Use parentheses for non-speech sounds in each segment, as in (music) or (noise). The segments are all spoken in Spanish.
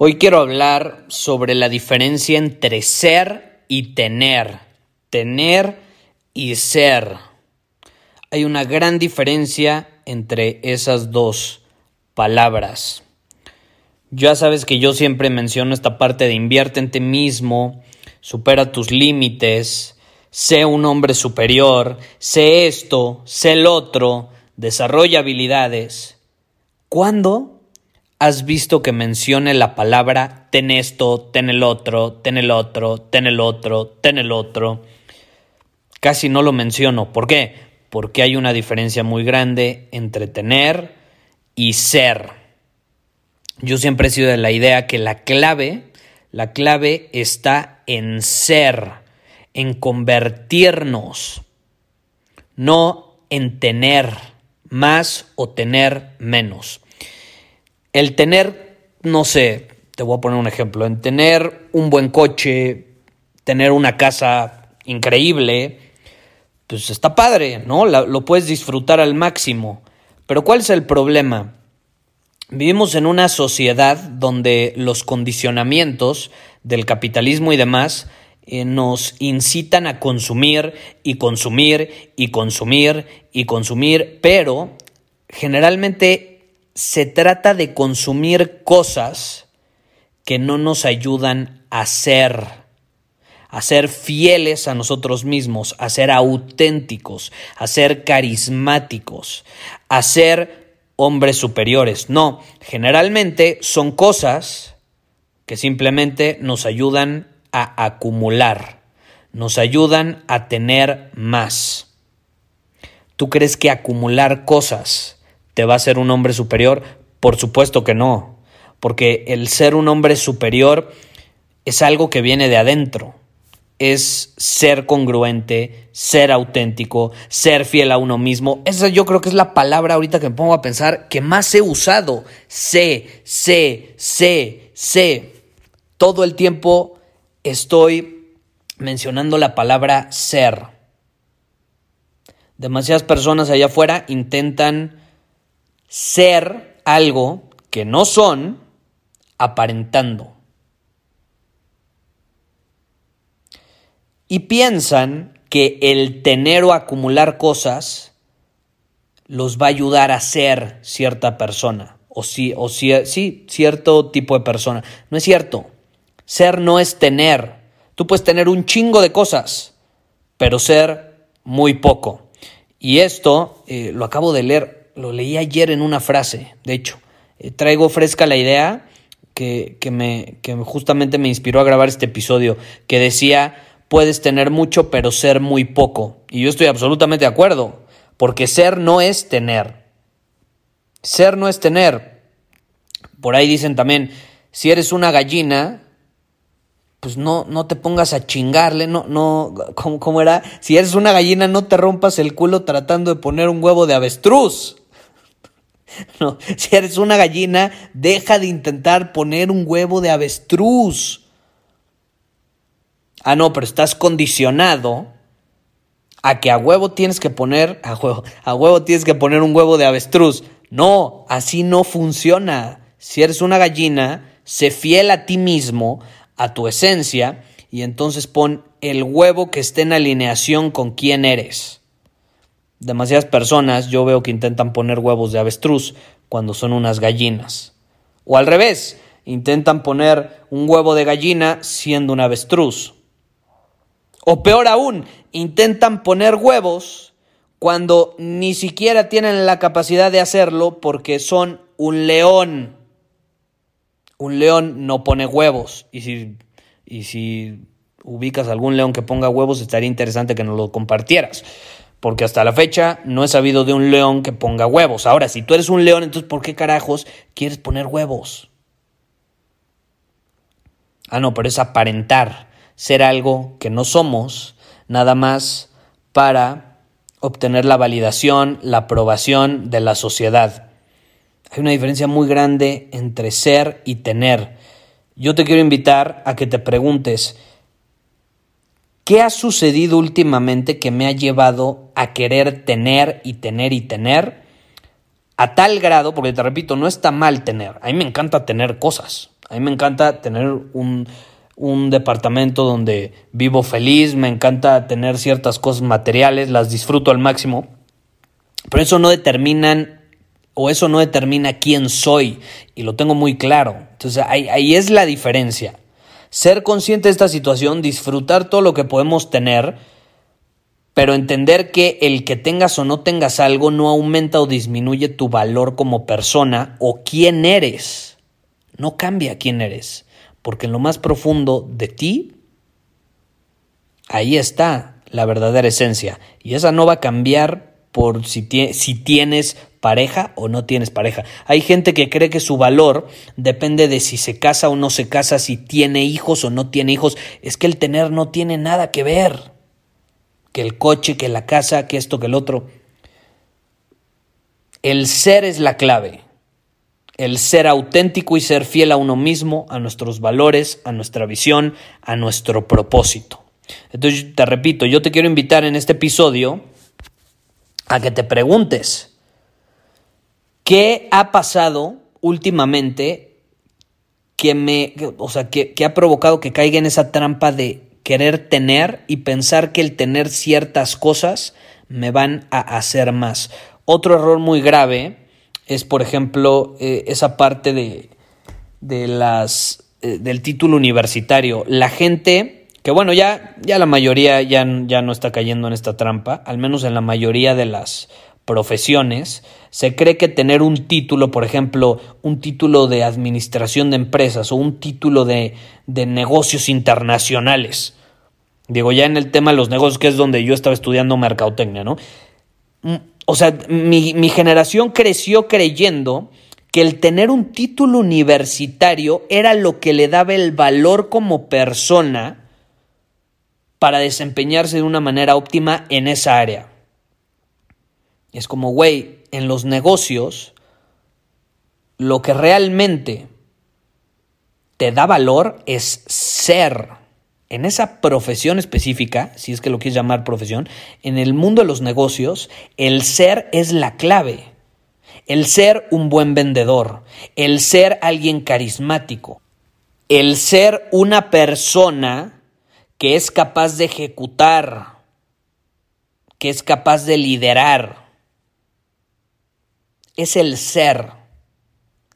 Hoy quiero hablar sobre la diferencia entre ser y tener. Tener y ser. Hay una gran diferencia entre esas dos palabras. Ya sabes que yo siempre menciono esta parte de invierte en ti mismo, supera tus límites, sé un hombre superior, sé esto, sé el otro, desarrolla habilidades. ¿Cuándo? Has visto que mencione la palabra ten esto, ten el otro, ten el otro, ten el otro, ten el otro. Casi no lo menciono. ¿Por qué? Porque hay una diferencia muy grande entre tener y ser. Yo siempre he sido de la idea que la clave, la clave está en ser, en convertirnos, no en tener más o tener menos. El tener, no sé, te voy a poner un ejemplo, en tener un buen coche, tener una casa increíble, pues está padre, ¿no? lo puedes disfrutar al máximo. Pero ¿cuál es el problema? Vivimos en una sociedad donde los condicionamientos del capitalismo y demás eh, nos incitan a consumir y consumir y consumir y consumir, pero generalmente se trata de consumir cosas que no nos ayudan a ser, a ser fieles a nosotros mismos, a ser auténticos, a ser carismáticos, a ser hombres superiores. No, generalmente son cosas que simplemente nos ayudan a acumular, nos ayudan a tener más. ¿Tú crees que acumular cosas te va a ser un hombre superior? Por supuesto que no, porque el ser un hombre superior es algo que viene de adentro. Es ser congruente, ser auténtico, ser fiel a uno mismo. Esa yo creo que es la palabra ahorita que me pongo a pensar que más he usado. Sé, sé, sé, sé. Todo el tiempo estoy mencionando la palabra ser. Demasiadas personas allá afuera intentan ser algo que no son aparentando. Y piensan que el tener o acumular cosas los va a ayudar a ser cierta persona o sí, o sí, cierto tipo de persona. No es cierto. Ser no es tener. Tú puedes tener un chingo de cosas, pero ser muy poco. Y esto eh, lo acabo de leer lo leí ayer en una frase, de hecho. Eh, traigo fresca la idea que, me, que justamente me inspiró a grabar este episodio, que decía, puedes tener mucho pero ser muy poco. Y yo estoy absolutamente de acuerdo, porque ser no es tener. Ser no es tener. Por ahí dicen también, si eres una gallina, pues no, no te pongas a chingarle, no, no, ¿cómo, ¿cómo, era? Si eres una gallina, no te rompas el culo tratando de poner un huevo de avestruz. (laughs) No, si eres una gallina, deja de intentar poner un huevo de avestruz. Ah, no, pero estás condicionado a que a huevo tienes que poner, a huevo, a huevo tienes que poner un huevo de avestruz. No, así no funciona. Si eres una gallina, sé fiel a ti mismo, a tu esencia, y entonces pon el huevo que esté en alineación con quién eres demasiadas personas yo veo que intentan poner huevos de avestruz cuando son unas gallinas. O al revés, intentan poner un huevo de gallina siendo un avestruz. O peor aún, intentan poner huevos cuando ni siquiera tienen la capacidad de hacerlo porque son un león. Un león no pone huevos. Y si, y si ubicas algún león que ponga huevos, estaría interesante que nos lo compartieras. Porque hasta la fecha no he sabido de un león que ponga huevos. Ahora, si tú eres un león, entonces ¿por qué carajos quieres poner huevos? Ah, no, pero es aparentar ser algo que no somos, nada más para obtener la validación, la aprobación de la sociedad. Hay una diferencia muy grande entre ser y tener. Yo te quiero invitar a que te preguntes, ¿Qué ha sucedido últimamente que me ha llevado a querer tener y tener y tener? A tal grado, porque te repito, no está mal tener. A mí me encanta tener cosas. A mí me encanta tener un, un departamento donde vivo feliz, me encanta tener ciertas cosas materiales, las disfruto al máximo. Pero eso no determinan o eso no determina quién soy y lo tengo muy claro. Entonces ahí, ahí es la diferencia ser consciente de esta situación, disfrutar todo lo que podemos tener, pero entender que el que tengas o no tengas algo no aumenta o disminuye tu valor como persona o quién eres. No cambia quién eres, porque en lo más profundo de ti, ahí está la verdadera esencia. Y esa no va a cambiar por si, si tienes pareja o no tienes pareja. Hay gente que cree que su valor depende de si se casa o no se casa, si tiene hijos o no tiene hijos. Es que el tener no tiene nada que ver. Que el coche, que la casa, que esto, que el otro. El ser es la clave. El ser auténtico y ser fiel a uno mismo, a nuestros valores, a nuestra visión, a nuestro propósito. Entonces, te repito, yo te quiero invitar en este episodio a que te preguntes, ¿Qué ha pasado últimamente que me, o sea, que, ha provocado que caiga en esa trampa de querer tener y pensar que el tener ciertas cosas me van a hacer más? Otro error muy grave es, por ejemplo, eh, esa parte de, de las, eh, del título universitario. La gente, que bueno, ya, ya la mayoría ya, ya no está cayendo en esta trampa, al menos en la mayoría de las profesiones, se cree que tener un título, por ejemplo, un título de administración de empresas o un título de, de negocios internacionales, digo ya en el tema de los negocios, que es donde yo estaba estudiando mercadotecnia, ¿no? Mm, o sea, mi, mi generación creció creyendo que el tener un título universitario era lo que le daba el valor como persona para desempeñarse de una manera óptima en esa área. Es como, güey, en los negocios, lo que realmente te da valor es ser. En esa profesión específica, si es que lo quieres llamar profesión, en el mundo de los negocios, el ser es la clave. El ser un buen vendedor, el ser alguien carismático, el ser una persona que es capaz de ejecutar, que es capaz de liderar es el ser,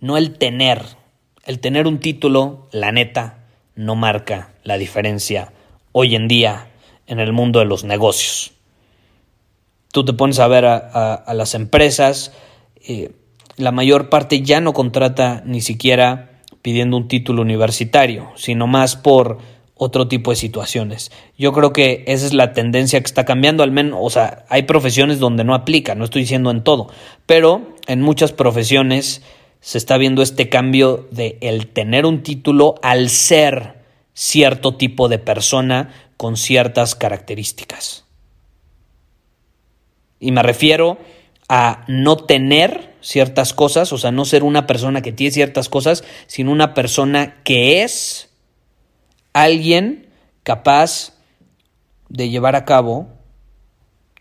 no el tener. El tener un título, la neta, no marca la diferencia hoy en día en el mundo de los negocios. Tú te pones a ver a, las empresas, eh, la mayor parte ya no contrata ni siquiera pidiendo un título universitario, sino más por otro tipo de situaciones. Yo creo que esa es la tendencia que está cambiando, al menos, o sea, hay profesiones donde no aplica, no estoy diciendo en todo, pero en muchas profesiones se está viendo este cambio de el tener un título al ser cierto tipo de persona con ciertas características. Y me refiero a no tener ciertas cosas, o sea, no ser una persona que tiene ciertas cosas, sino una persona que es alguien capaz de llevar a cabo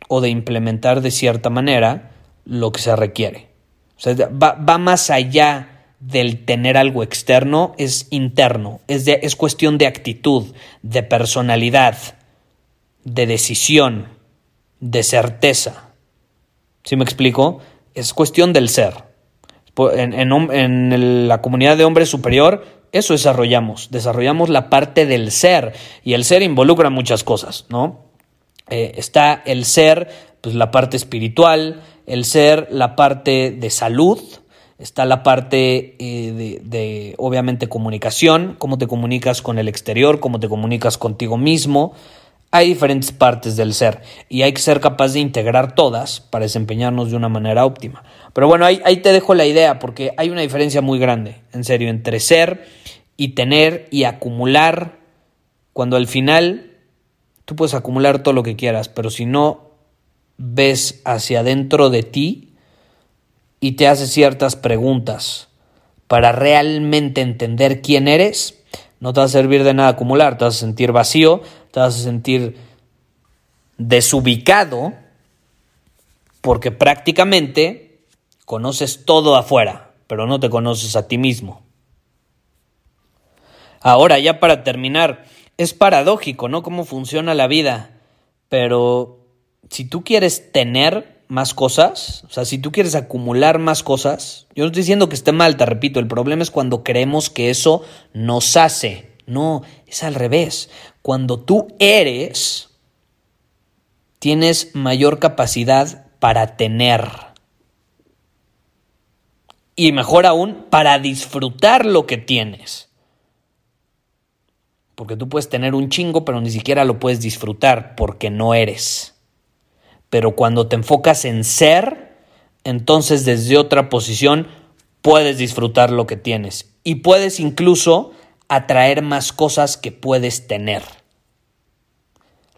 o de implementar de cierta manera lo que se requiere. O sea, va, más allá del tener algo externo, es interno, es, es cuestión de actitud, de personalidad, de decisión, de certeza. ¿Sí me explico? Es cuestión del ser. En, en la comunidad de hombres superior eso desarrollamos, desarrollamos la parte del ser y el ser involucra muchas cosas, ¿no? Eh, está el ser, pues la parte espiritual, el ser, la parte de salud, está la parte eh, de, de, obviamente, comunicación, cómo te comunicas con el exterior, cómo te comunicas contigo mismo. Hay diferentes partes del ser y hay que ser capaz de integrar todas para desempeñarnos de una manera óptima. Pero bueno, ahí, te dejo la idea porque hay una diferencia muy grande, en serio, entre ser y tener y acumular, cuando al final tú puedes acumular todo lo que quieras, pero si no ves hacia adentro de ti y te haces ciertas preguntas para realmente entender quién eres, no te va a servir de nada acumular, te vas a sentir vacío, te vas a sentir desubicado, porque prácticamente conoces todo afuera, pero no te conoces a ti mismo. Ahora, ya para terminar, es paradójico, ¿no? Cómo funciona la vida, pero si tú quieres tener más cosas, o sea, si tú quieres acumular más cosas, yo no estoy diciendo que esté mal, te repito, el problema es cuando creemos que eso nos hace. No, es al revés. Cuando tú eres, tienes mayor capacidad para tener. Y mejor aún, para disfrutar lo que tienes. Porque tú puedes tener un chingo, pero ni siquiera lo puedes disfrutar porque no eres. Pero cuando te enfocas en ser, entonces desde otra posición puedes disfrutar lo que tienes. Y puedes incluso atraer más cosas que puedes tener.